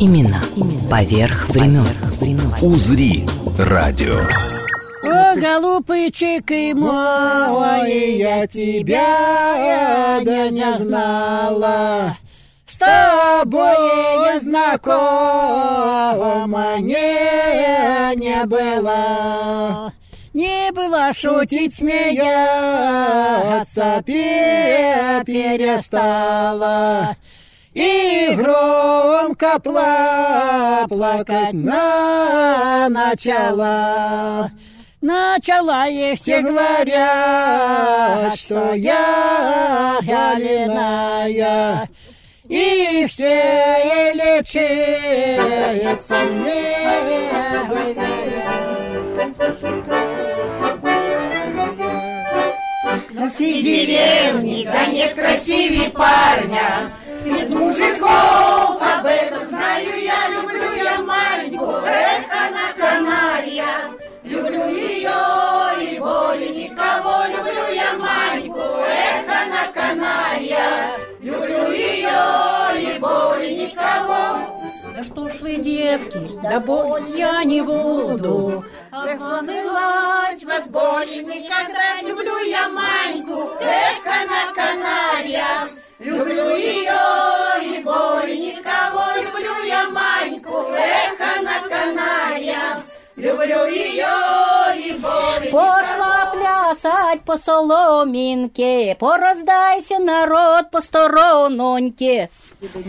Именно поверх времен. «Узри» радио. О, голубчик и мой, я тебя да не знала. С тобой я знакома не, не было. Не было шутить, смеяться пе- перестала. И громко пла плакать на начала. Начала и все говорят, что я галиная. И все лечится На всей деревне, да нет красивее парня. Среди мужиков об этом знаю я, люблю я маленькую, эх, она каналья. Люблю ее и более никого, люблю я маленькую, эх, она каналья. Люблю ее и более никого. Да что ж вы, девки, да боль я не буду. Обманывать вас больше никогда люблю я Маньку, эх, она каналья. Люблю ее и более никого, люблю я Маньку, эх, она каналья. Люблю ее и более Пошла плясать по соломинке, пораздайся, народ, по сторононьке.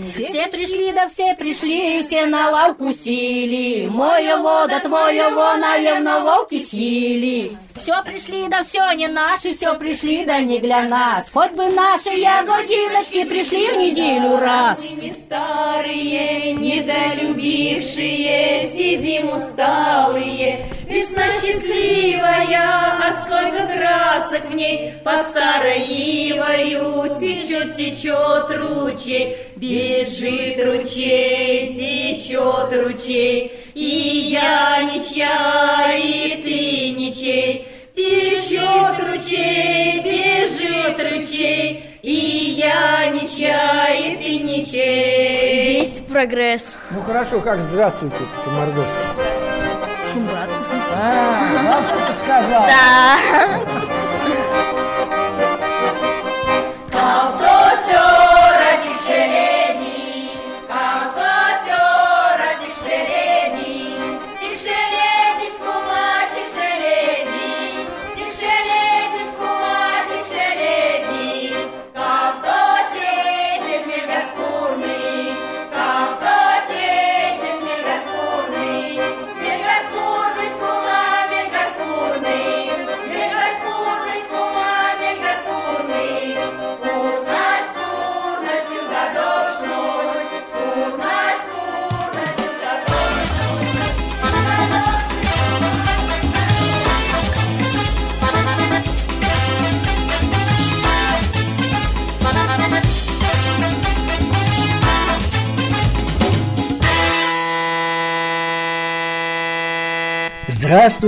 Все пришли, да все пришли, все на лавку сели. Моего, да твоего, наверное, волки сили. Все пришли, да все не наши, все пришли, да не для нас. Хоть бы наши ягодиночки пришли в неделю раз. Мы не старые, недолюбившие, сидим усталые. Весна счастливая, а сколько красок в ней под старой ивою течет, течет ручей, бежит ручей, течет ручей, и я ничья, и ты ничей. Течет ручей, бежит ручей, и я ничья, и ты ничей. Есть прогресс. Ну хорошо, как здравствуйте, по-мордовски? Шумбат. А, вам что-то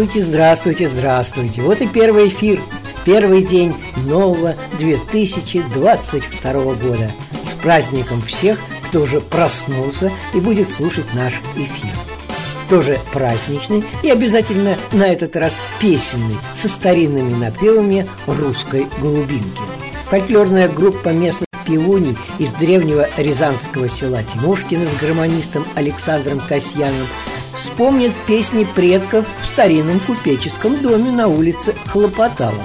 Здравствуйте, здравствуйте, здравствуйте. Вот и первый эфир, первый день нового 2022 года. С праздником всех, кто уже проснулся и будет слушать наш эфир. Тоже праздничный и обязательно на этот раз песенный, со старинными напевами русской голубинки. Фольклорная группа местных пивуней из древнего рязанского села Тимошкина с гармонистом Александром Касьяном вспомнит песни предков в старинном купеческом доме на улице Хлопоталовка.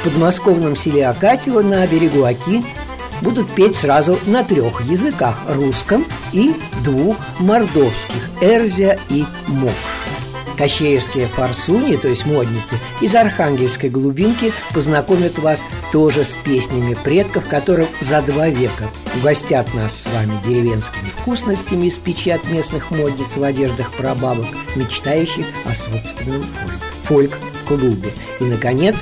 В подмосковном селе Акатьево на берегу Оки будут петь сразу на трех языках – русском и двух мордовских – Эрзя и Мокш. Кощеевские форсуни, то есть модницы, из архангельской глубинки познакомят вас тоже с песнями предков, которые за два века угостят нас с вами деревенскими вкусностями из печи от местных модниц в одеждах прабабок, мечтающих о собственном фольк-клубе. И, наконец,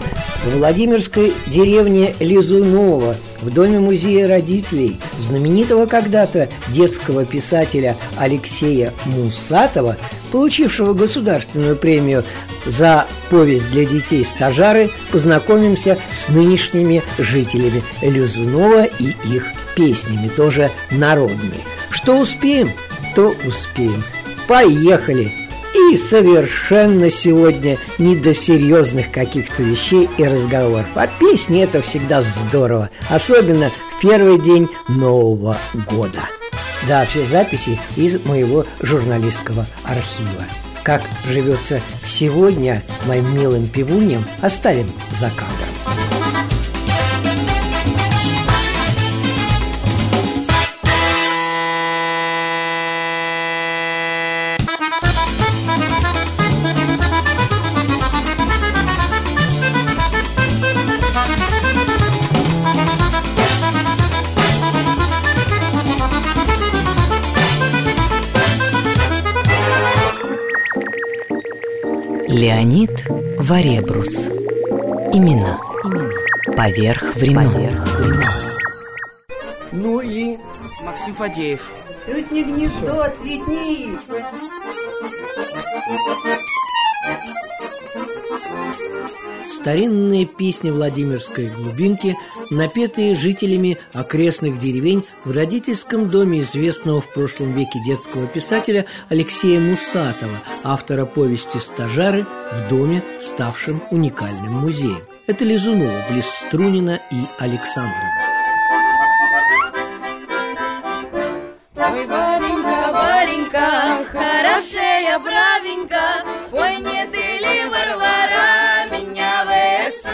в Владимирской деревне Лизунова в доме музея родителей знаменитого когда-то детского писателя Алексея Мусатова, получившего государственную премию за повесть для детей стажары, познакомимся с нынешними жителями Лизунова и их песнями, тоже народными. Что успеем, то успеем. Поехали! И совершенно сегодня не до серьезных каких-то вещей и разговоров. А песни это всегда здорово, особенно в первый день Нового года. Да, все записи из моего журналистского архива. Как живется сегодня моим милым пивуньям, оставим за кадром. Леонид Варебрус Имена, Имена. Поверх времен. Поверх времен. Ну и Максим Фадеев. Тут не гнездо, цветник. Старинные песни Владимирской глубинки, напетые жителями окрестных деревень в родительском доме известного в прошлом веке детского писателя Алексея Мусатова, автора повести «Стажары» в доме, ставшем уникальным музеем. Это Лизунова, близ Струнина и Александрова. Варенька, хорошая, бравенька, Ой, не ты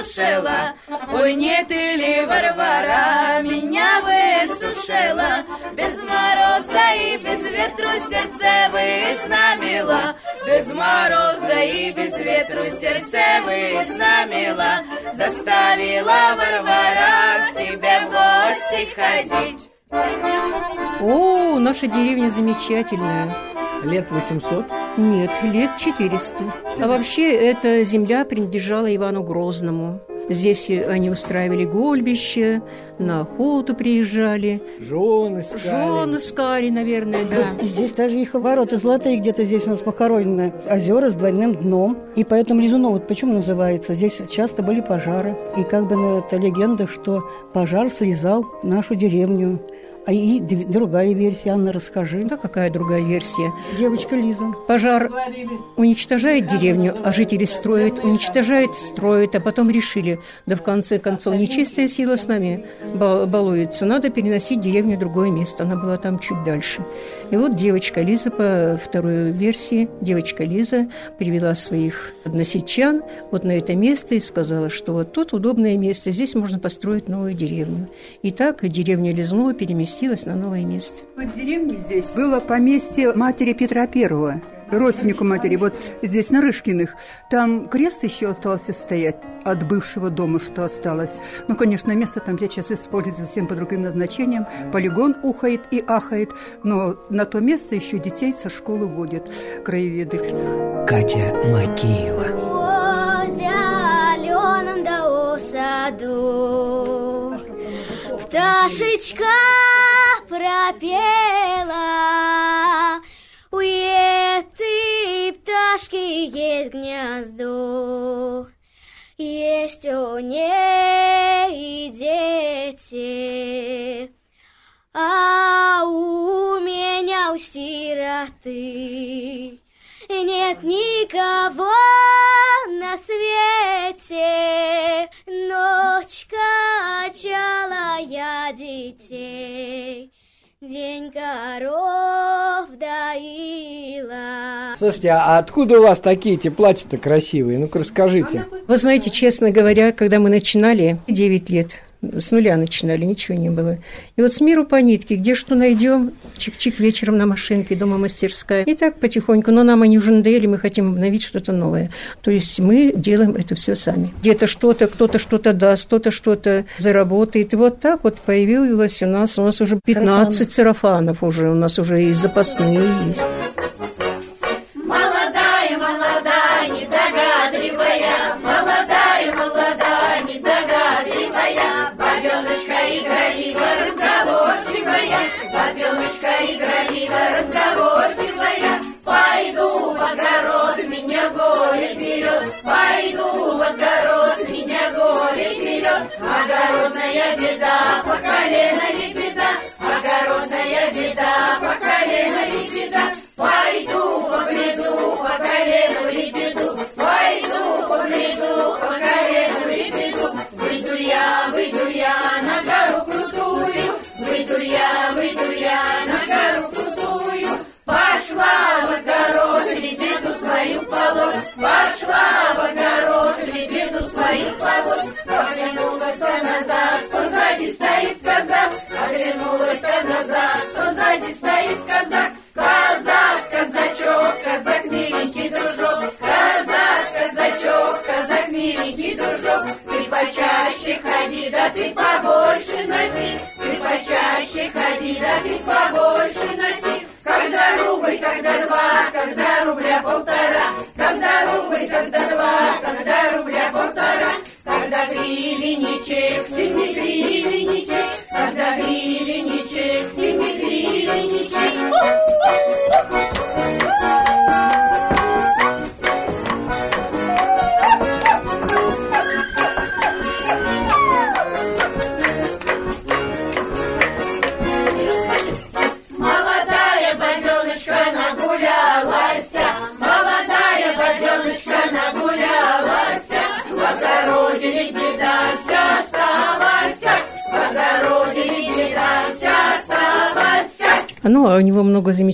высушила? Ой, не ты ли, Варвара, меня высушила? Без мороза и без ветру сердце вызнамила, Без мороза и без ветру сердце вызнамила, Заставила Варвара к себе в гости ходить. О, наша деревня замечательная. Лет 800? Нет, лет 400. А вообще, эта земля принадлежала Ивану Грозному. Здесь они устраивали гольбище, на охоту приезжали. Жены искали. Жены искали, наверное, да. И здесь даже их ворота золотые где-то здесь у нас похоронены. Озера с двойным дном. И поэтому Лизунов, вот почему называется? Здесь часто были пожары. И как бы ну, это легенда, что пожар слезал нашу деревню. А и д- другая версия, Анна, расскажи. Да какая другая версия? Девочка Лиза. Пожар уничтожает деревню, а жители строят, уничтожает, строят, а потом решили, да в конце концов, нечистая сила с нами ба- балуется, надо переносить деревню в другое место, она была там чуть дальше. И вот девочка Лиза, по второй версии, девочка Лиза привела своих односельчан вот на это место и сказала, что вот тут удобное место, здесь можно построить новую деревню. И так деревня Лизнова переместилась на новое место. В деревне здесь было поместье матери Петра Первого, родственнику матери, вот здесь, на Рышкиных. Там крест еще остался стоять от бывшего дома, что осталось. Ну, конечно, место там сейчас используется совсем по другим назначениям. Полигон ухает и ахает, но на то место еще детей со школы водят краеведы. Катя Макеева. Пташечка пропела. У этой пташки есть гнездо. Есть у ней дети. А у меня у сироты нет никого на свете, я детей, День коров доила. Слушайте, а откуда у вас такие эти платья-то красивые? Ну-ка расскажите. Вы знаете, честно говоря, когда мы начинали, 9 лет с нуля начинали, ничего не было. И вот с миру по нитке, где что найдем, чик-чик вечером на машинке, дома мастерская. И так потихоньку, но нам они уже надоели, мы хотим обновить что-то новое. То есть мы делаем это все сами. Где-то что-то, кто-то что-то даст, кто-то что-то заработает. И вот так вот появилось у нас, у нас уже 15 сарафанов уже, у нас уже и запасные есть. Пойду в огород, меня горе берет, огородная беда, по колено и беда, огородная беда, по колено и беда, пойду побреду, по колену лебеду, пойду побреду, по колену лебеду, выйду я, выйду я на гору крутую, выйду я, выйду я на гору крутую, пошла в огород,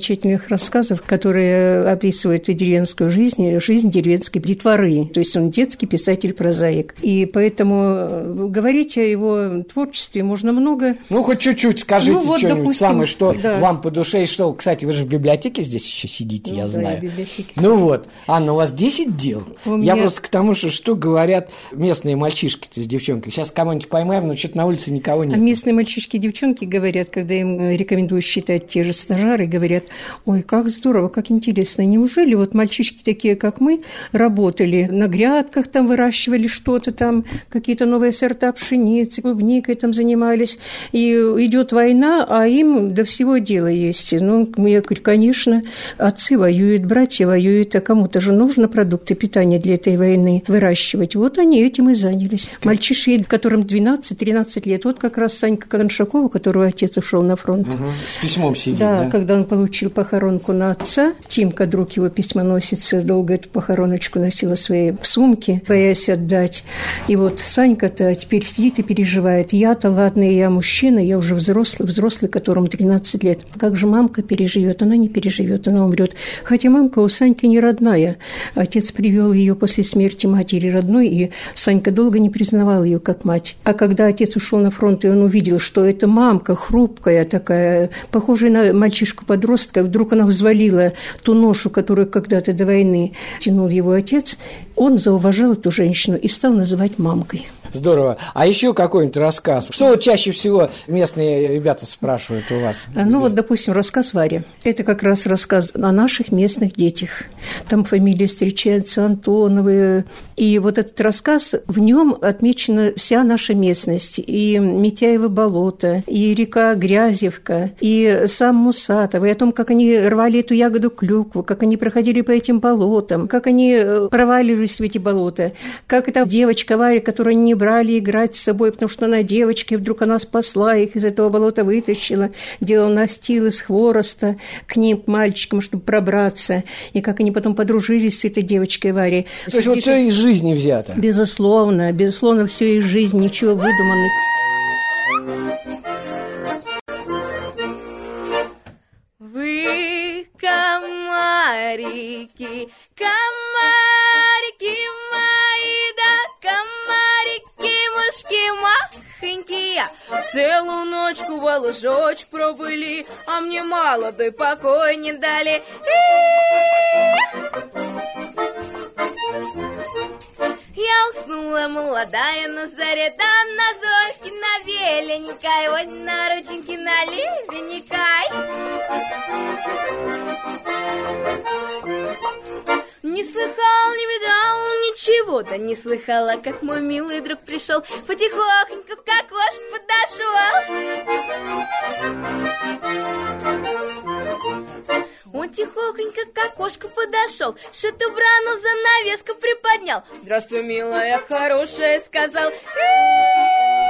замечательных рассказов, которые описывают и деревенскую жизнь, жизнь деревенской детворы. То есть он детский писатель-прозаик. И поэтому э, говорить о его творчестве можно много. Ну, хоть чуть-чуть скажите Ну, вот, что-нибудь самое, что да. вам по душе. И что, кстати, вы же в библиотеке здесь еще сидите, Ну я да, знаю. я Ну вот. Анна, у вас 10 дел? У Я меня- просто к тому, что, что говорят местные мальчишки с девчонкой. Сейчас кого-нибудь поймаем, но что-то на улице никого А нет. местные мальчишки и девчонки говорят, когда им рекомендуют считать те же стажары, говорят, ой, как здорово, как интересно. Неужели вот мальчишки такие, как мы, работали на грядках, там выращивали что-то там, какие-то новые сорта пшеницы, клубникой там занимались, и идет война, а им до всего дела есть. Ну, я говорю, конечно, отцы воюют, братья воюют, а кому-то же нужно продукты питания для этой войны выращивать. Вот они этим и занялись. Мальчишки, которым 12-13 лет, вот как раз Санька Коншакова, которого отец ушел на фронт. Мгм. С письмом сидит, Да, да? когда он получил похоронку на отца, Тимка, друг его письмоносица, долго эту похороночку носила в своей сумке, боясь отдать. И вот Санька-то теперь сидит и переживает. Я-то, ладно, я мужчина, я уже взрослый, взрослый, которому 13 лет. Как же мамка переживет? Она не переживет, она умрет. Хотя мамка у Саньки не родная. Отец привел ее после смерти матери родной, и Санька долго не признавал ее как мать. А когда отец ушел на фронт, и он увидел, что это мамка хрупкая такая, похожая на мальчишку-подростка, вдруг она взвалила ту ношу, которую когда-то до войны тянул его отец, он зауважал эту женщину и стал называть мамкой. Здорово. А еще какой-нибудь рассказ? Что вот чаще всего местные ребята спрашивают у вас? А, Ну вот, допустим, рассказ Варя. Это как раз рассказ о наших местных детях. Там фамилии встречаются Антоновы. И вот этот рассказ, в нем отмечена вся наша местность. И Митяево болото, и река Грязевка, и сам Мусатов, и о том, как они рвали эту ягоду клюкву, как они проходили по этим болотам, как они э, проваливались в эти болота, как эта девочка Варя, которую они не брали играть с собой, потому что она девочка, и вдруг она спасла их из этого болота, вытащила, делала настил из хвороста к ним, к мальчикам, чтобы пробраться, и как они потом подружились с этой девочкой Варей. То есть вот все из жизни взято. Безусловно, безусловно, все из жизни, ничего выдуманного. Вы комарики, комарики мои, да я. Целую ночку во лужочек пробыли, а мне мало, да и покой не дали. Я уснула молодая на заре, там на зорьке, на веленькой, вот на рученьке, на левенькой. Не слыхал, не видал ничего, да не слыхала, как мой милый друг пришел, потихоньку к окошку подошел. Он тихохонько к окошку подошел, шатубрану занавеску приподнял. Здравствуй, милая, хорошая, сказал.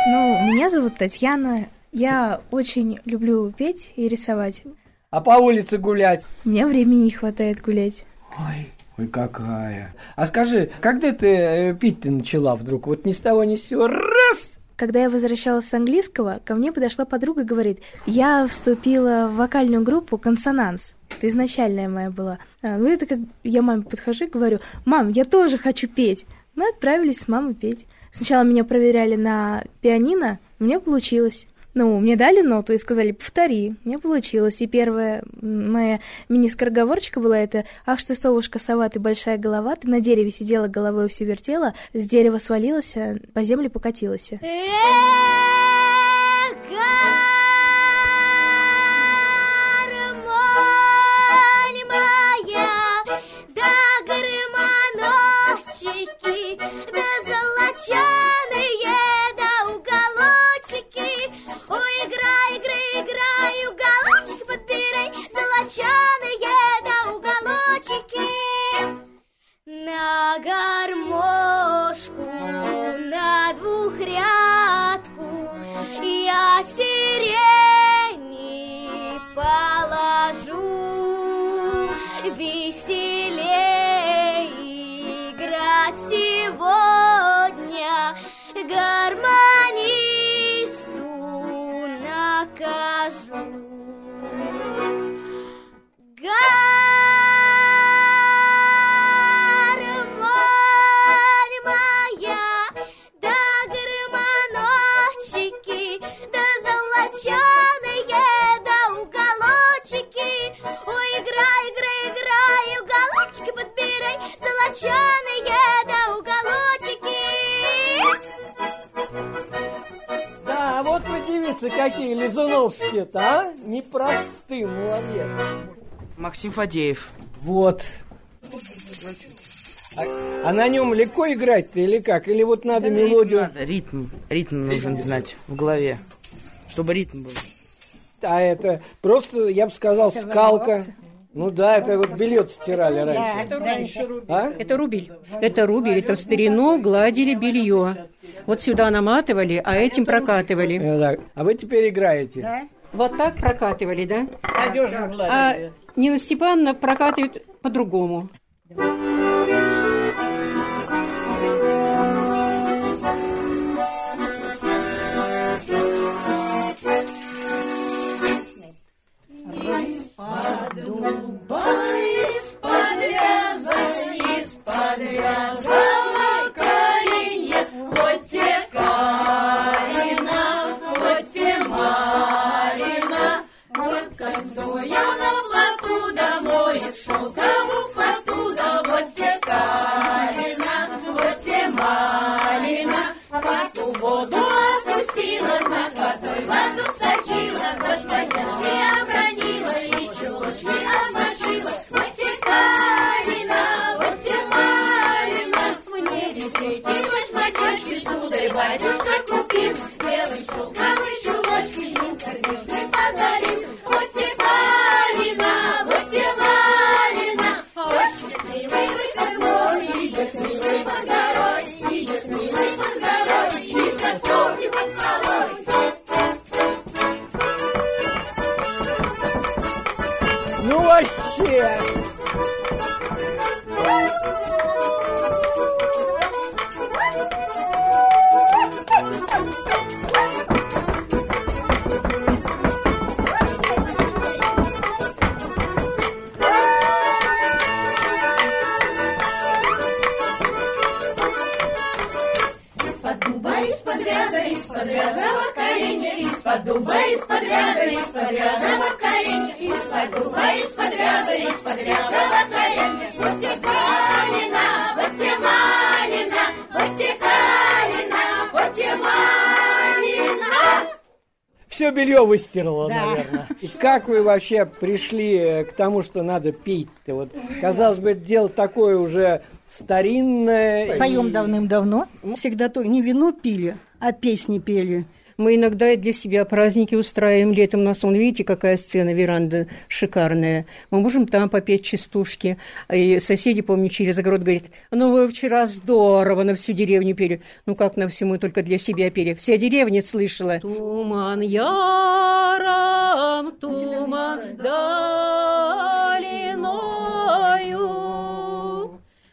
Ну, меня зовут Татьяна. Я очень люблю петь и рисовать. А по улице гулять? У меня времени не хватает гулять. Ой, ой, какая. А скажи, когда ты э, пить ты начала вдруг? Вот ни с того ни с сего, раз! Когда я возвращалась с английского, ко мне подошла подруга и говорит, я вступила в вокальную группу «Консонанс». Это изначальная моя была. А, ну, это как я маме подхожу и говорю, мам, я тоже хочу петь. Мы отправились с мамой петь. Сначала меня проверяли на пианино, у меня получилось. Ну, мне дали ноту и сказали, повтори. Мне получилось. И первая моя мини-скороговорочка была это «Ах, что совушка сова, ты большая голова, ты на дереве сидела, головой все вертела, с дерева свалилась, а по земле покатилась». на Максим Фадеев. Вот. А, а на нем легко играть-то или как? Или вот надо мелодию... Надо, ритм, ритм нужно знать в голове, чтобы ритм был. А это просто, я бы сказал, скалка. Ну да, это вот белье стирали раньше. это рубель. А? Это рубель. Это рубель, это в старину гладили белье. Вот сюда наматывали, а этим прокатывали. Э, да. А вы теперь играете? Вот так прокатывали, да? Одежду А гладили. Нина Степановна прокатывает по-другому. Из-под как вы вообще пришли э, к тому, что надо петь-то? Вот, казалось бы, это дело такое уже старинное. и- Поем давным-давно. Всегда то не вино пили, а песни пели. Мы иногда и для себя праздники устраиваем летом. У нас, вон, видите, какая сцена, веранда шикарная. Мы можем там попеть частушки. И соседи, помню, через огород говорят, ну вы вчера здорово на всю деревню пели. Ну как на всю, мы только для себя пели. Вся деревня слышала. Туман яром, туман долиною,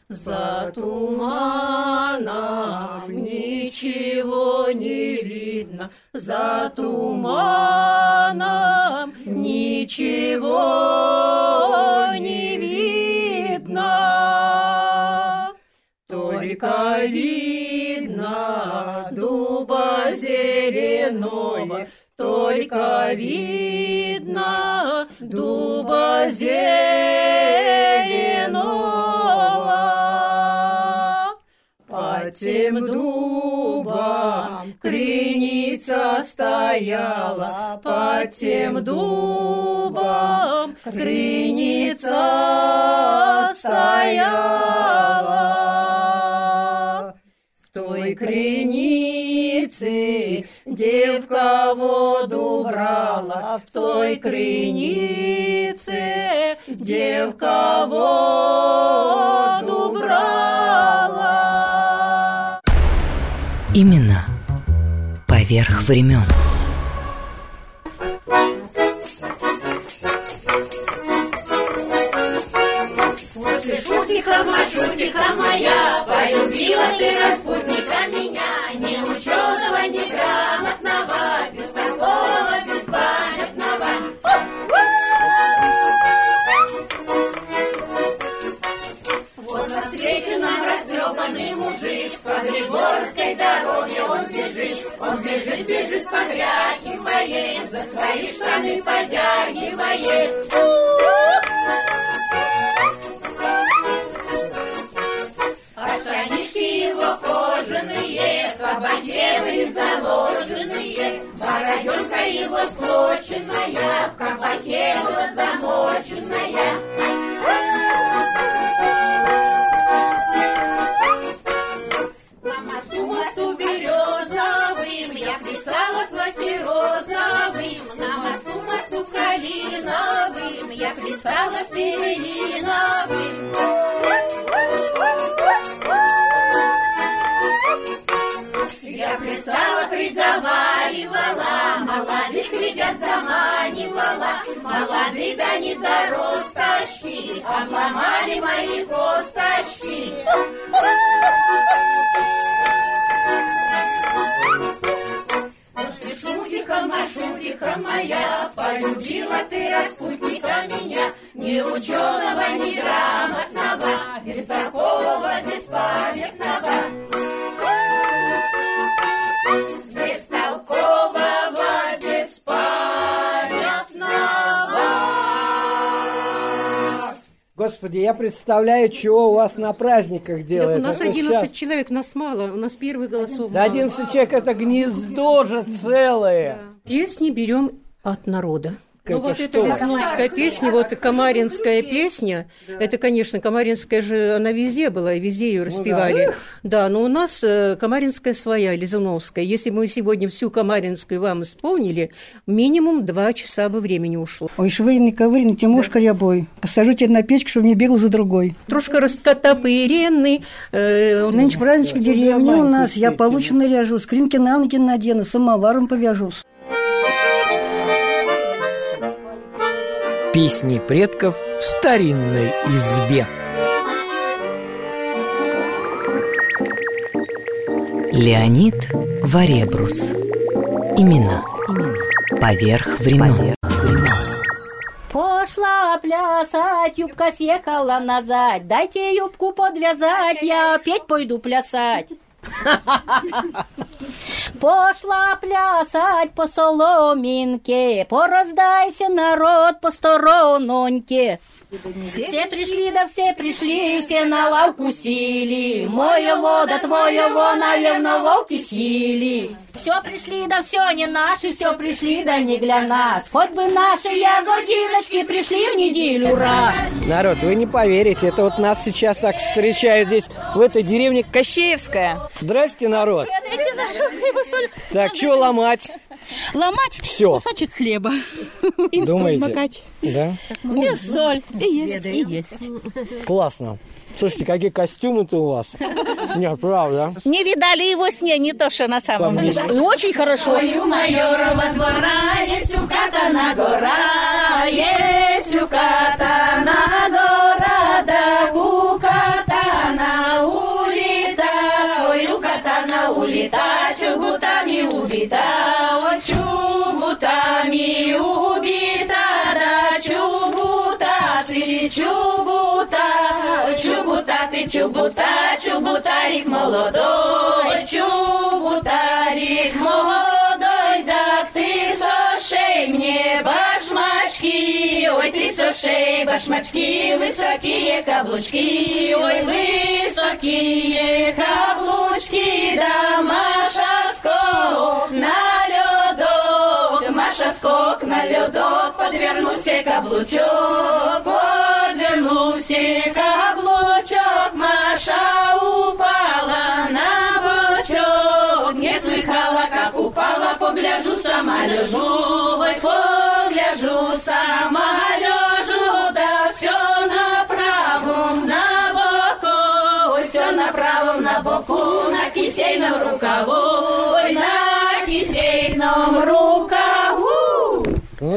за туманом ничего не видно, за туманом ничего не видно. Только видно дуба зеленого, только видно дуба зеленого. Под тем дубом креница стояла, под тем дубом креница стояла. В той кренице девка воду брала, в той кренице девка воду брала. Имена поверх времен. Полюбила ты распутника меня, ни ученого, ни грамотного, без такого, беспамятного. Бестолкового, беспамятного. Господи, я представляю, чего у вас на праздниках Так делается. у нас Это 11 щас- человек, нас мало, у нас первый голосов Да мало. 11 человек это гнездо же целое. Песни берем от народа. Ну вот эта Лесновская песня, вот Камаринская песня, это, конечно, Камаринская же, она везде была, и везде ее распевали. да. но у нас э, Камаринская своя, Лизуновская. Если мы сегодня всю Камаринскую вам исполнили, минимум два часа бы времени ушло. Ой, швыренный, ковыренный, Тимошка рябой. Посажу тебя на печку, чтобы не бегал за другой. Трошка раскотопыренный. Э, Нынче праздничек деревни у нас. Я получше наряжу, скринки на ноги надену, самоваром повяжусь. Песни предков в старинной избе. Леонид Варебрус. Имена. Поверх времен. Пошла плясать, юбка съехала назад. Дайте юбку подвязать, я опять пойду плясать. Пошла плясать по соломинке, пороздайся, народ, по сторононьке. Все пришли, да все пришли, все на лавку сели. Моего да твоего, наверное, волки сили. Все пришли, да все не наши, все пришли, да не для нас. Хоть бы наши ягодиночки пришли в неделю раз. Народ, вы не поверите, это вот нас сейчас так встречают здесь, в этой деревне Кощеевская. Здрасте, народ. Дайте нашу хлеба соль. Так, что ломать? Ломать Всё. кусочек хлеба. И в соль Думаете? макать. Да? И соль. И есть, и есть. Классно. Слушайте, какие костюмы-то у вас. Не, правда. Не видали его сне, не то, что на самом деле. И очень хорошо. Ой, у майорова двора есть укатана гора, есть укатана гора, да чубутами убита, ой, чубутами убита, да чубута, ты чубута, ой, чубута, ты чубута, чубутарик молодой, чубутарик молодой, да ты сошей мне башмачки, ой, ты сошей башмачки, высокие каблучки, ой, высокие каблучки, да Маша скок на ледок, Маша скок на ледок, подвернулся каблучок, подвернулся каблучок, Маша упала на бочок, не слыхала, как упала, погляжу, сама лежу, погляжу, сама кисейном рукаву, ой, на кисейном рукаву.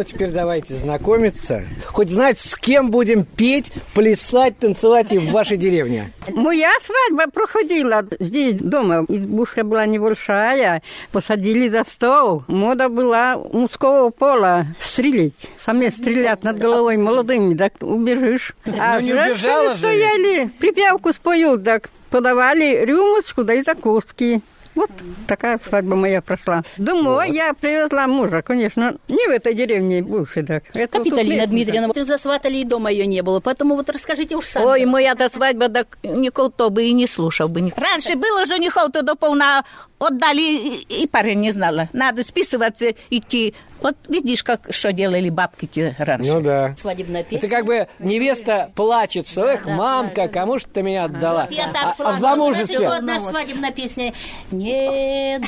Ну, теперь давайте знакомиться. Хоть знать, с кем будем петь, плясать, танцевать и в вашей деревне. Моя свадьба проходила здесь дома. Избушка была небольшая. Посадили за стол. Мода была мужского пола стрелять. Сами стрелять над головой молодыми, так убежишь. А Ну, не убежала же. стояли, припевку споют, так подавали рюмочку, да и закуски. Вот такая свадьба моя прошла. Домой я привезла мужа, конечно, не в этой деревне бывшей, так. Это вот Капиталина местная. Дмитриевна, вот засватали, и дома ее не было. Поэтому вот расскажите уж сами. Ой, моя-то свадьба, так никто бы и не слушал бы. Раньше было женихов, то до полна отдали, и, и парень не знала. Надо списываться, идти. Вот видишь, как что делали бабки те раньше. Ну да. Свадебная песня. Это как бы невеста плачет, что эх, мамка, кому ж ты меня отдала? Я А- так а, в плакала. замужестве? Еще одна свадебная песня. Не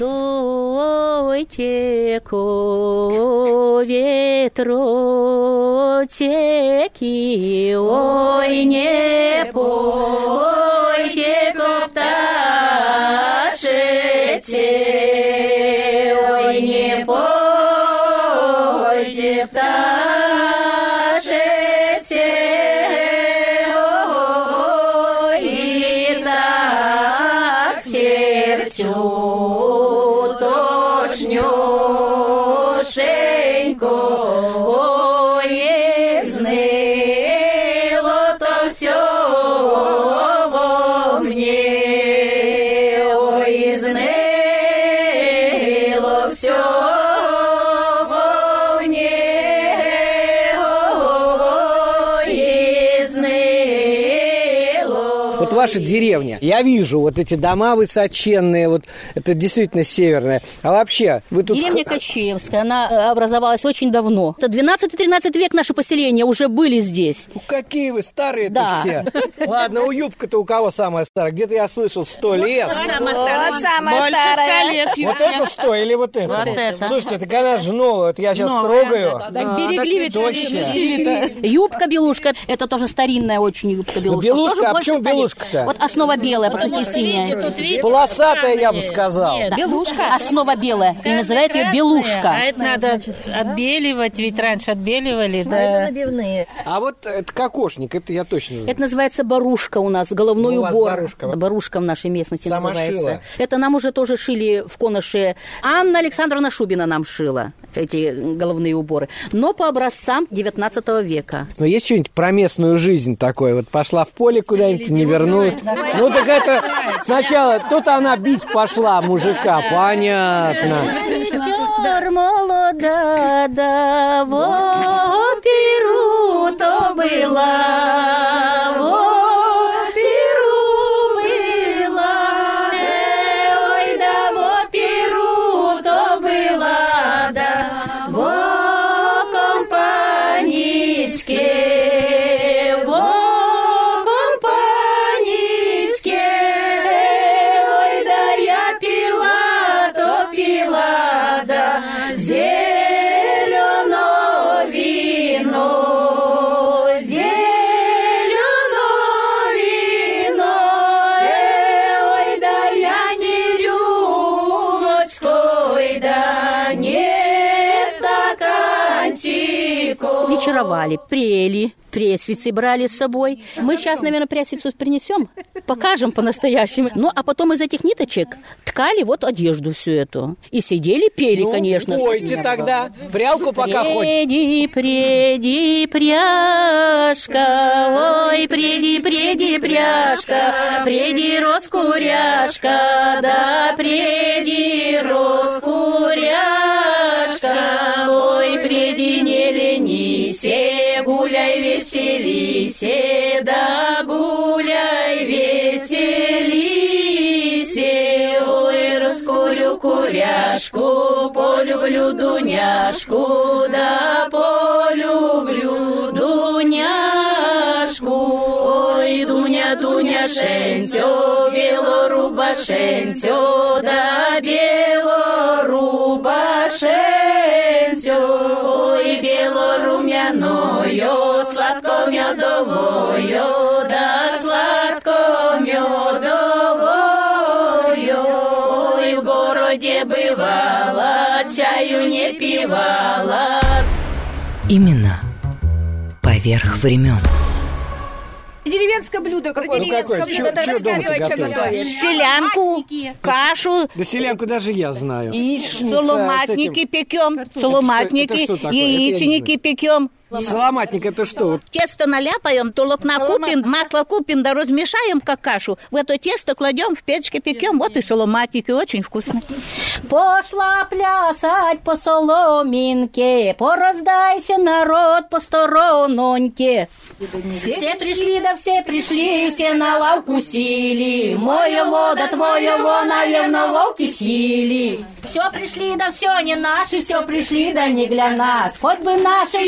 дуйте ко ветру теки, ой, не пойте ваша деревня. Я вижу вот эти дома высоченные, вот это действительно северная. А вообще, вы тут... Деревня Кощеевская, она э, образовалась очень давно. Это 12-13 век наши поселения уже были здесь. Ну, Какие вы старые Да. все. Ладно, у юбка-то у кого самая старая? Где-то я слышал, сто лет. Вот самая старая. Вот это сто или вот это? Вот это. Слушайте, так она же новая. Вот я сейчас трогаю. Так берегли ведь, Точно. Юбка белушка, это тоже старинная очень юбка белушка. белушка, а почему ста белушка-то? Вот основа белая, посмотрите, синяя. Полосатая, я бы сказал. Да, Белушка, основа белая. И называют ее белушка. А это надо отбеливать, ведь раньше отбеливали, да. набивные. А вот это кокошник, это я точно знаю. Это называется барушка у нас, головной Ну, у вас убор. барушка. Да, барушка в нашей местности Сама называется. шила? Это нам уже тоже шили в Коноше. Анна Александровна Шубина нам шила эти головные уборы. Но по образцам 19 века. Но есть что-нибудь про местную жизнь такое? Вот пошла в поле куда-нибудь, не вернулась. Беларусь. Ну так это сначала, тут она бить пошла мужика, понятно. Сер молода, да, во Перу то была, во Вечеровали, прели, пресвицы брали с собой. Мы сейчас, наверное, пресвицу принесем, покажем по-настоящему. Ну, а потом из этих ниточек ткали вот одежду всю эту. И сидели, пели, Ну, конечно. пойте тогда. Прялку пока хоть. Преди, преди, пряжка, ой, преди, преди, пряжка, преди, роскуряшка, да, преди, роскуряшка, веселися, да, гуляй, веселися, ой, раскурю куряшку, полюблю дуняшку, да, полюблю дуняшку, ой, дуня, дуняшенцю, белорубашенцю, да, белорубашенцю, сладко-медовою, да, сладко-медовою, ой, в городе бывала, чаю не пивала. Имена поверх времен. Деревенское блюдо какое? Ну, какое? Деревенское Чё- блюдо. чё Рассказывай, что готовишь? Селянку, кашу, Да селянку даже я знаю. Яичница соломатники пекем, соломатники, яичники пекем. Соломатник это что? Тесто наляпаем, толокна купим, масло купим, да размешаем, как кашу. В это тесто кладем, в печке пекем. Вот и соломатики, очень вкусно. Пошла плясать по соломинке, пораздайся, народ, по сторононьке. Все пришли, да все пришли, все на лавку сели. Моего да твоего, наверное, волки сили. Все пришли, да все не наши, все пришли, да не для нас. Хоть бы наши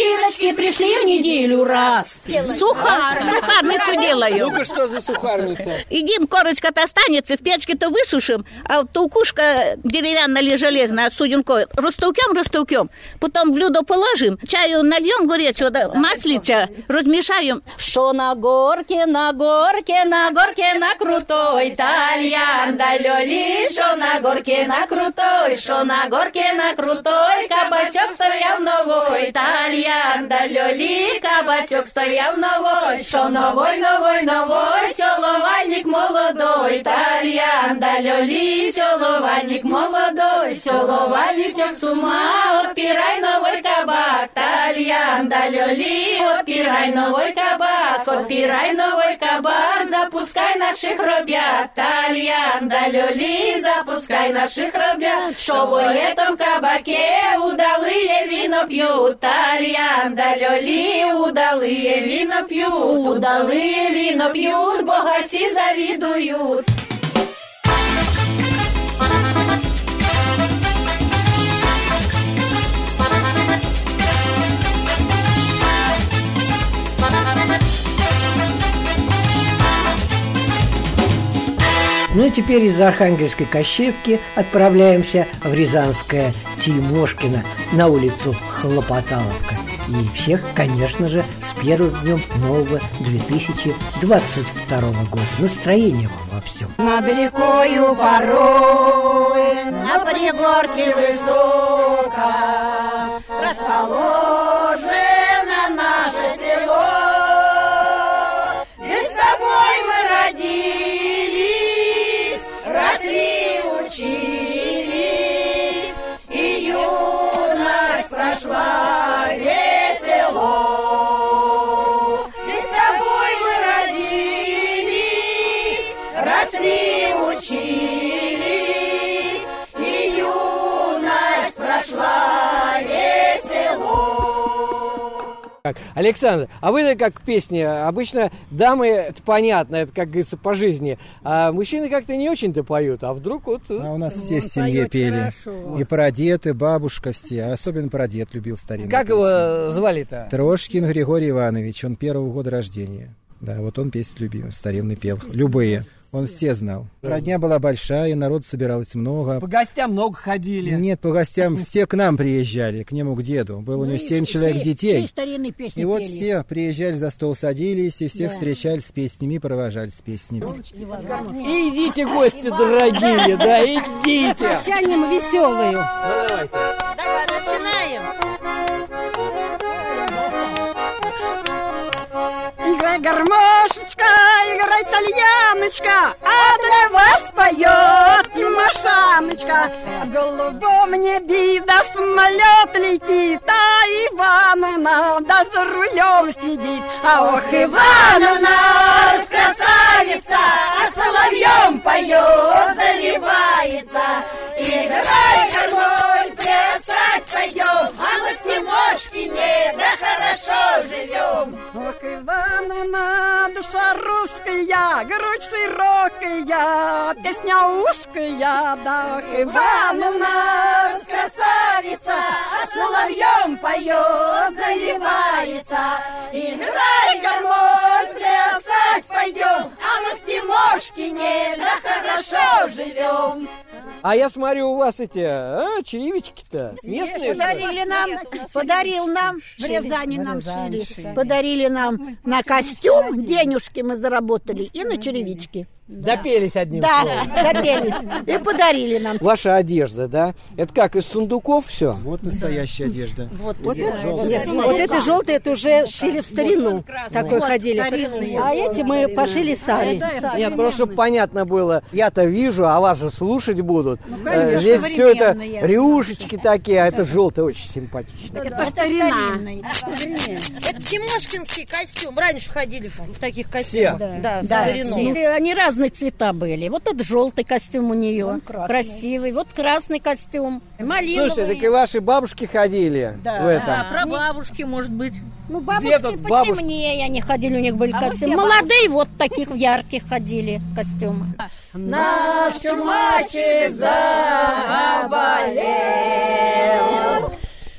ягодиночки пришли в неделю раз. Сухар, сухарницу делаю. Ну-ка, что за сухарница? Едим, корочка-то останется, в печке-то высушим, а толкушка деревянная или железная от суденкой растолкем, растолкем, потом блюдо положим, чаю нальем горячего, да, маслича, размешаем. Что на горке, на горке, на горке, на крутой тальян да лёли, что на горке, на крутой, что на горке, на крутой, кабачок стояв новой, тальян да лёли, кабачок стояв новой, что новой, новой, новой, чоловальник молодой, тальян да лёли, чоловальник молодой, чоловальничок с ума, отпирай новый кабак, тальян да лёли, отпирай новый кабак, отпирай новый кабак, запускай наших робят, тальян да лёли, запускай наших робят, что в этом кабаке удалые вино пьют, тальян лёли, удалые вино пьют, удалые вино пьют, богачи завидуют. Ну и теперь из Архангельской Кощевки отправляемся в Рязанское Тимошкино на улицу Хлопоталовка. И всех, конечно же, с первым днем нового 2022 года. Настроение вам во всем. Над рекою порой на пригорке высоко расположено Александр, а вы как песни? Обычно дамы, это понятно, это как говорится по жизни, а мужчины как-то не очень-то поют, а вдруг вот... А у нас все в семье пели. И прадед, и бабушка все. Особенно прадед любил старинные Как песни. его звали-то? Трошкин Григорий Иванович, он первого года рождения. Да, вот он песни любил, старинный пел. Любые. Он все знал. Родня была большая, народ собиралось много. По гостям много ходили. Нет, по гостям все к нам приезжали, к нему, к деду. Было у него семь человек детей. песни И вот пели. все приезжали за стол, садились, и всех Да. встречали с песнями, провожали с песнями. Идите, гости дорогие, да, идите. Прощанием веселую. Ну, давайте. Давай, начинаем. Играй гармошечка, играй тальяночка, а для вас поет Тимошаночка. В голубом небе да самолет летит, а Ивановна да за рулем сидит. А ох, Ивановна, красавица, а соловьем поет, заливается. Играй гармонь, плясать пойдем, а мы в Тимошкине, да хорошо живем. Ох, Ивановна, душа русская, грудь широкая, песня узкая, да, ох, Ивановна, красавица, а соловьем поет, заливается. Играй гармонь, плясать пойдем, а мы в Тимошкине, да хорошо живем. А я смотрю, у вас эти а, черевички-то местные. Подарили нам, подарил нам, в Рязани нам шили. Подарили нам на костюм, денежки мы заработали, и на черевички. Допелись одним Да, словом. допелись. И подарили нам. Ваша одежда, да? Это как, из сундуков все? Вот настоящая одежда. Вот, Вот это, вот это желтое, это уже шили в старину. Такой Вот, ходили. старинные. А эти мы пошили сами. Нет, просто чтобы понятно было, я-то вижу, а вас же слушать будут. конечно, Э, Здесь все это рюшечки такие, а это желтое очень симпатично. Это старина. Это Тимошкинский костюм. Раньше ходили в, таких костюмах. Да, Да, они разные цвета были. Вот этот желтый костюм у нее, красивый. Вот красный костюм, малиновый. Слушайте, так и ваши бабушки ходили в этом. Да, про бабушки, может быть. Ну, бабушки потемнее они ходили, у них были А мы все Молодые вот таких в ярких ходили костюмы. Наш чумачи заболел.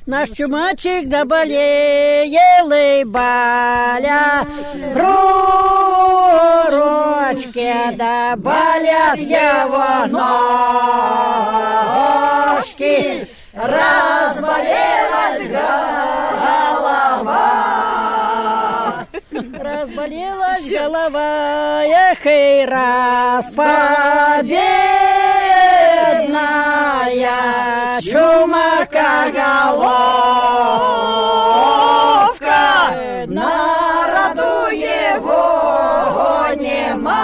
Наш чумачик доболел и баля, ручки да болят его ножки, разболелась голова. Разболелась голова, эх, и раз победная чумакоголовка, народу его нема.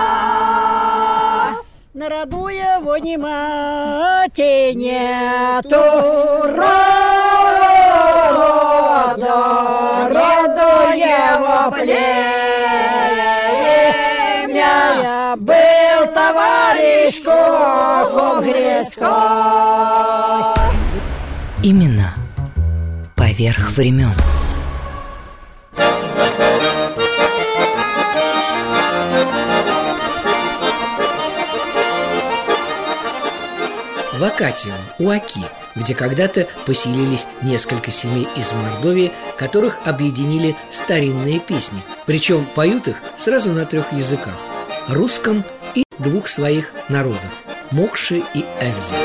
Народу его нема, те нету рода, роду его племя. Товарищ Кохом. Имена поверх времен. В Акатио, у Аки, где когда-то поселились несколько семей из Мордовии, которых объединили старинные песни. Причем поют их сразу на трех языках – русском и двух своих народов – Мокши и Эльза.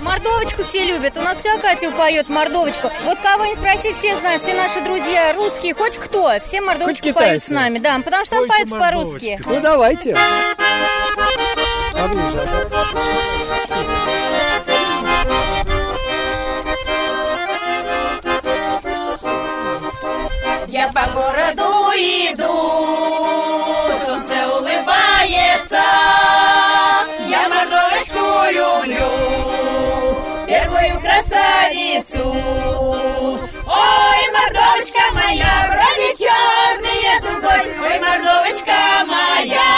Мордовочку все любят. У нас вся Катя поет мордовочку. Вот кого не спроси, все знают, все наши друзья русские, хоть кто, все мордовочку поют с нами, да, потому что там поют по-русски. Ну давайте. Поближе. Я по городу иду, мордовочка моя, брови черные дугой, ой, мордовочка моя.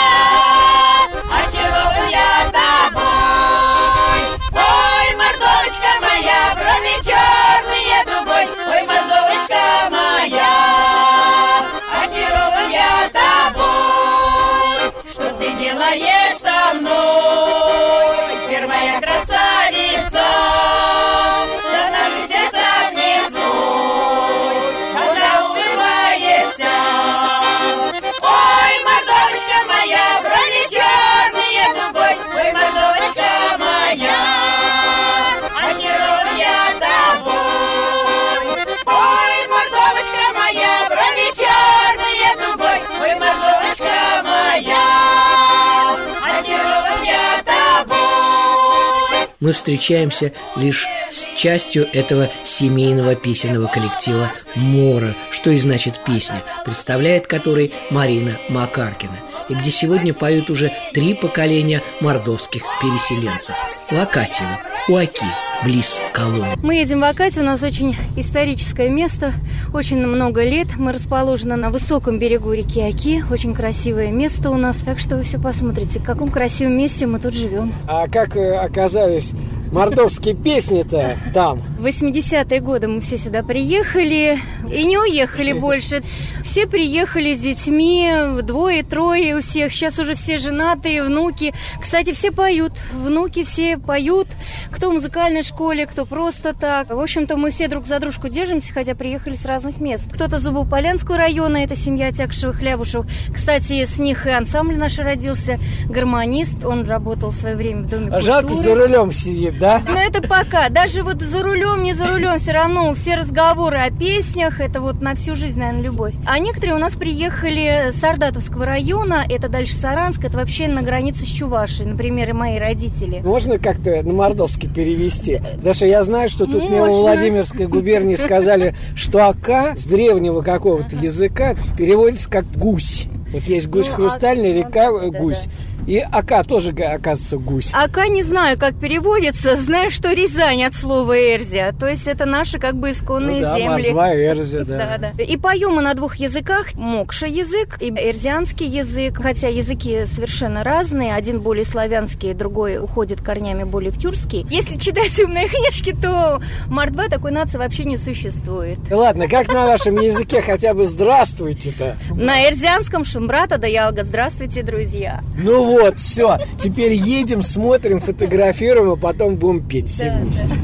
Встречаемся лишь с частью этого семейного песенного коллектива «Мора», что и значит песня, представляет который Марина Макаркина, и где сегодня поют уже три поколения мордовских переселенцев. Локатьево, Уаки, близ Коломны. Мы едем в Акате, у нас очень историческое место, очень много лет. Мы расположены на высоком берегу реки Аки, очень красивое место у нас. Так что вы все посмотрите, в каком красивом месте мы тут живем. А как э, оказались мордовские песни-то там? В 80-е годы мы все сюда приехали и не уехали больше. Все приехали с детьми, двое, трое у всех. Сейчас уже все женатые, внуки. Кстати, все поют. Внуки все поют. Кто в музыкальной школе, кто просто так. В общем-то, мы все друг за дружку держимся, хотя приехали с разных мест. Кто-то Зубополянского района, это семья Тякшевых Лябушев. Кстати, с них и ансамбль наш родился. Гармонист, он работал в свое время в Доме Жалко, культуры. за рулем сидит, да? Но это пока. Даже вот за рулем, не за рулем, все равно все разговоры о песнях, это вот на всю жизнь, наверное, любовь. А некоторые у нас приехали с Ардатовского района, это дальше Саранск, это вообще на границе с Чувашей, например, и мои родители. Можно как-то на мордовский перевести? Даша, я знаю, что тут мне в Можно. Владимирской губернии сказали, что ака с древнего какого-то языка переводится как гусь. Вот есть гусь Ну, хрустальный, а- река да, э, да, гусь. И ака тоже, оказывается, гусь. Ака не знаю, как переводится, знаю, что Рязань от слова Эрзия, то есть это наши как бы исконные Ну да, земли. Мордва, Эрзия, да. Да, да. И поем мы на двух языках. Мокша язык и эрзианский язык. Хотя языки совершенно разные. Один более славянский, другой уходит корнями более в тюркский. Если читать умные книжки, то мордва такой нации вообще не существует. Ладно, как на вашем языке хотя бы здравствуйте-то? На эрзианском шумбрата да ялга. Здравствуйте, друзья. Ну вот, все. Теперь едем, смотрим, фотографируем, а потом будем петь все Да, вместе.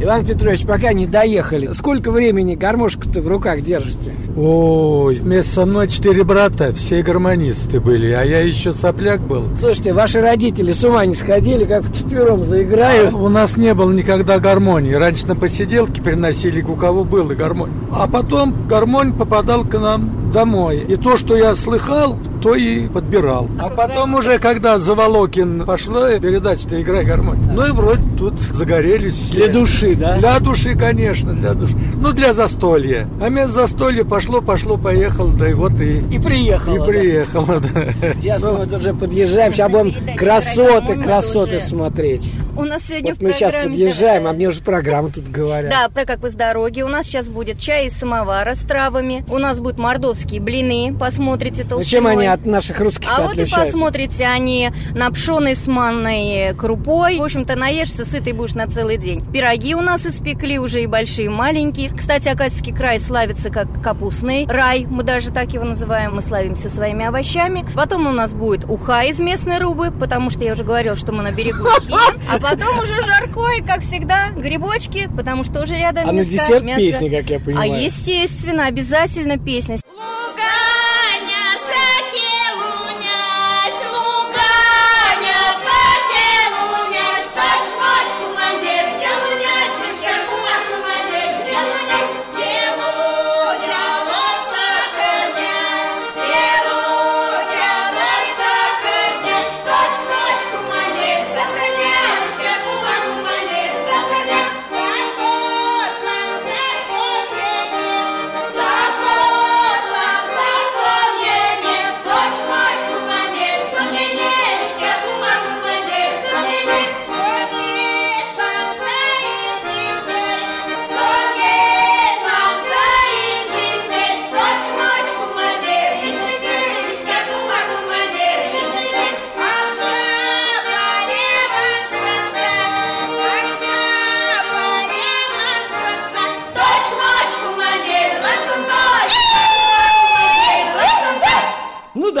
Иван Петрович, пока не доехали, сколько времени гармошку-то в руках держите? Ой, вместе со мной четыре брата, все гармонисты были, а я еще сопляк был. Слушайте, ваши родители с ума не сходили, как в четвером заиграют? У нас не было никогда гармонии. Раньше на посиделки переносили, у кого было гармонь. А потом гармонь попадал к нам домой. И то, что я слыхал, то и подбирал. А потом уже, когда Заволокин пошла передача-то «Играй гармонь», ну и вроде тут загорелись все. Для души, да? Для души, конечно, для души. Ну, для застолья. А вместо застолья пошло, пошло, поехало, да и вот и... И приехало, И да. приехало, да. Сейчас мы вот уже подъезжаем, сейчас будем красоты, красоты смотреть. У нас сегодня Вот в мы сейчас подъезжаем, а мне уже программу тут говорят. Да, так как вы с дороги, у нас сейчас будет чай из самовара с травами. У нас будут мордовские блины, посмотрите толщиной. Ну, чем они от наших русских А вот и посмотрите, они на пшеной с манной крупой. В общем-то, наешься, сытый будешь на целый день. Пироги у нас испекли уже и большие, и маленькие. Кстати, Акадский край славится как капустный рай. Мы даже так его называем. Мы славимся своими овощами. Потом у нас будет уха из местной рыбы, потому что я уже говорила, что мы на берегу реки. А потом уже жаркое, как всегда, грибочки, потому что уже рядом А на места, десерт мясо. песни, как я понимаю. А естественно, обязательно песня. Ну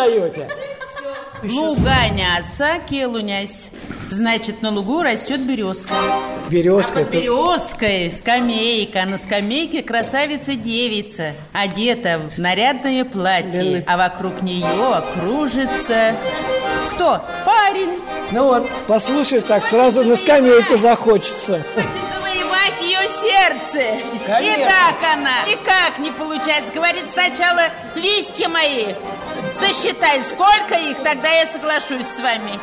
даете. Луганяса, келунясь. Значит, на лугу растет березка. Березка. А под березкой скамейка. На скамейке красавица-девица, одета в нарядное платье, а вокруг нее кружится... Кто? Парень. Ну вот, послушай так, сразу на скамейку захочется. завоевать ее сердце. Конечно. И так она никак не получается. Говорит сначала листья мои. Засчитай, сколько их, тогда я соглашусь с вами.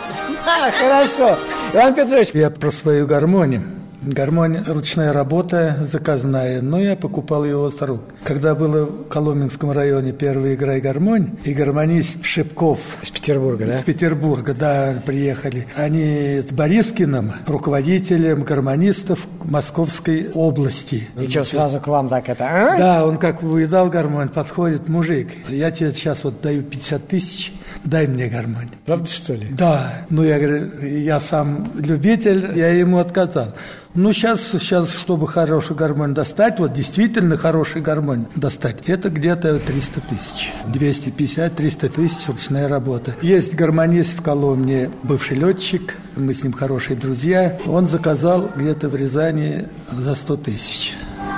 А, хорошо. Иван Петрович. Я про свою гармонию. Гармонь – ручная работа, заказная, но я покупал его с рук. Когда было в Коломенском районе первая игра и гармонь, и гармонист Шипков Из Петербурга, да? из Петербурга, да, приехали. Они с Борискиным, руководителем гармонистов Московской области. И что, сразу к вам так это, а? Да, он как выедал гармонь, подходит мужик. Я тебе сейчас вот даю 50 тысяч, дай мне гармонь. Правда, что ли? Да, ну я говорю, я сам любитель, я ему отказал. Ну сейчас, сейчас, чтобы хороший гармонь достать, вот действительно хороший гармонь достать, это где-то 300 тысяч. 250-300 тысяч ручная работа. Есть гармонист в Коломне, бывший летчик, мы с ним хорошие друзья. Он заказал где-то в Рязани за 100 тысяч.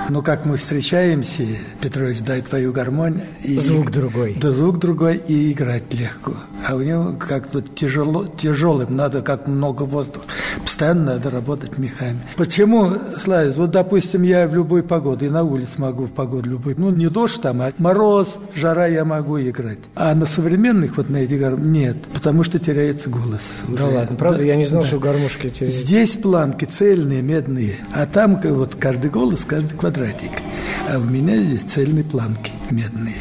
Ну, как мы встречаемся, Петрович, дай твою гармонь. И, Звук другой. Да, звук другой, и играть легко. А у него как-то тяжело, тяжелым, надо как много воздуха. Постоянно надо работать мехами. Почему, Славец, вот, допустим, я в любой погоде, и на улице могу в погоду любой, ну, не дождь там, а мороз, жара я могу играть. А на современных вот на этих гармонях нет, потому что теряется голос. Да ладно, правда, я не знал, что гармошки эти... Здесь планки цельные, медные, а там вот каждый голос, каждый квадратик. А у меня здесь цельные планки медные.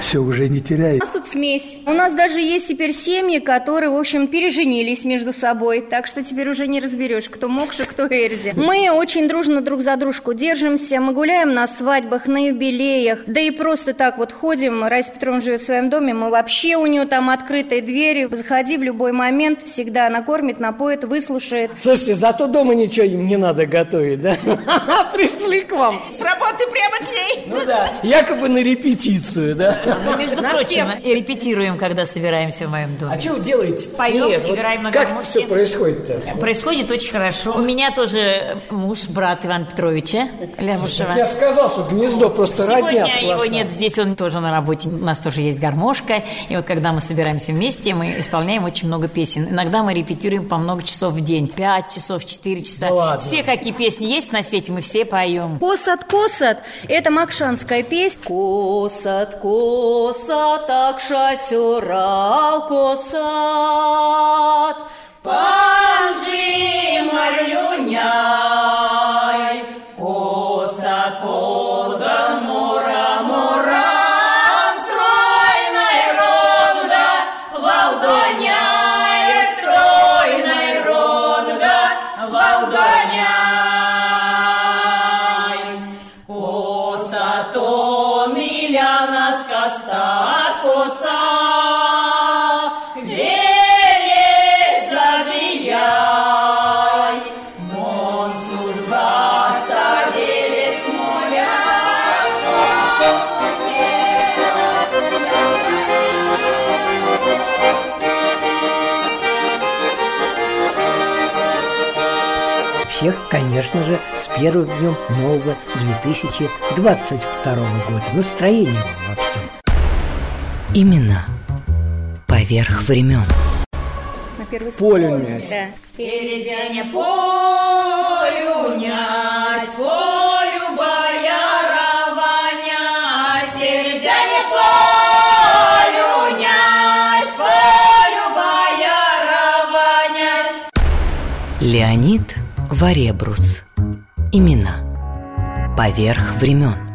Все уже не У теряет. нас тут смесь. У нас даже есть теперь семьи, которые, в общем, переженились между собой. Так что теперь уже не разберешь, кто Мокша, кто Эрзи. Мы очень дружно друг за дружку держимся. Мы гуляем на свадьбах, на юбилеях. Да и просто так вот ходим. Раиса Петровна живет в своем доме. Мы вообще у нее там открытые двери. Заходи в любой момент. Всегда накормит, напоит, выслушает. Слушайте, зато дома ничего им не надо готовить, да? Пришли к вам. С работы прямо к ней. Ну да, якобы на репетицию, да? Мы, между прочим, и репетируем, когда собираемся в моем доме. А что вы делаете? Поем, Нет, вот играем на Как все происходит-то? Происходит очень хорошо. У меня тоже муж, брат Ивана Петровича Лявушева. Я сказал, что гнездо просто родня Сегодня его нет здесь, он тоже на работе. У нас тоже есть гармошка. И вот когда мы собираемся вместе, мы исполняем очень много песен. Иногда мы репетируем по много часов в день. Пять часов, четыре часа. Да ладно. Все, какие песни есть на свете, мы все поем. Косат, косат, это макшанская песня. Косат, косат, так шасюрал косат. Панжи марлюняй, конечно же, с первым днем нового 2022 года. Настроение вам во всем. Имена поверх времен. На первый Полюнясь. Да. Перезяне полюнясь, полю полю. Леонид Варебрус. Имена поверх времен.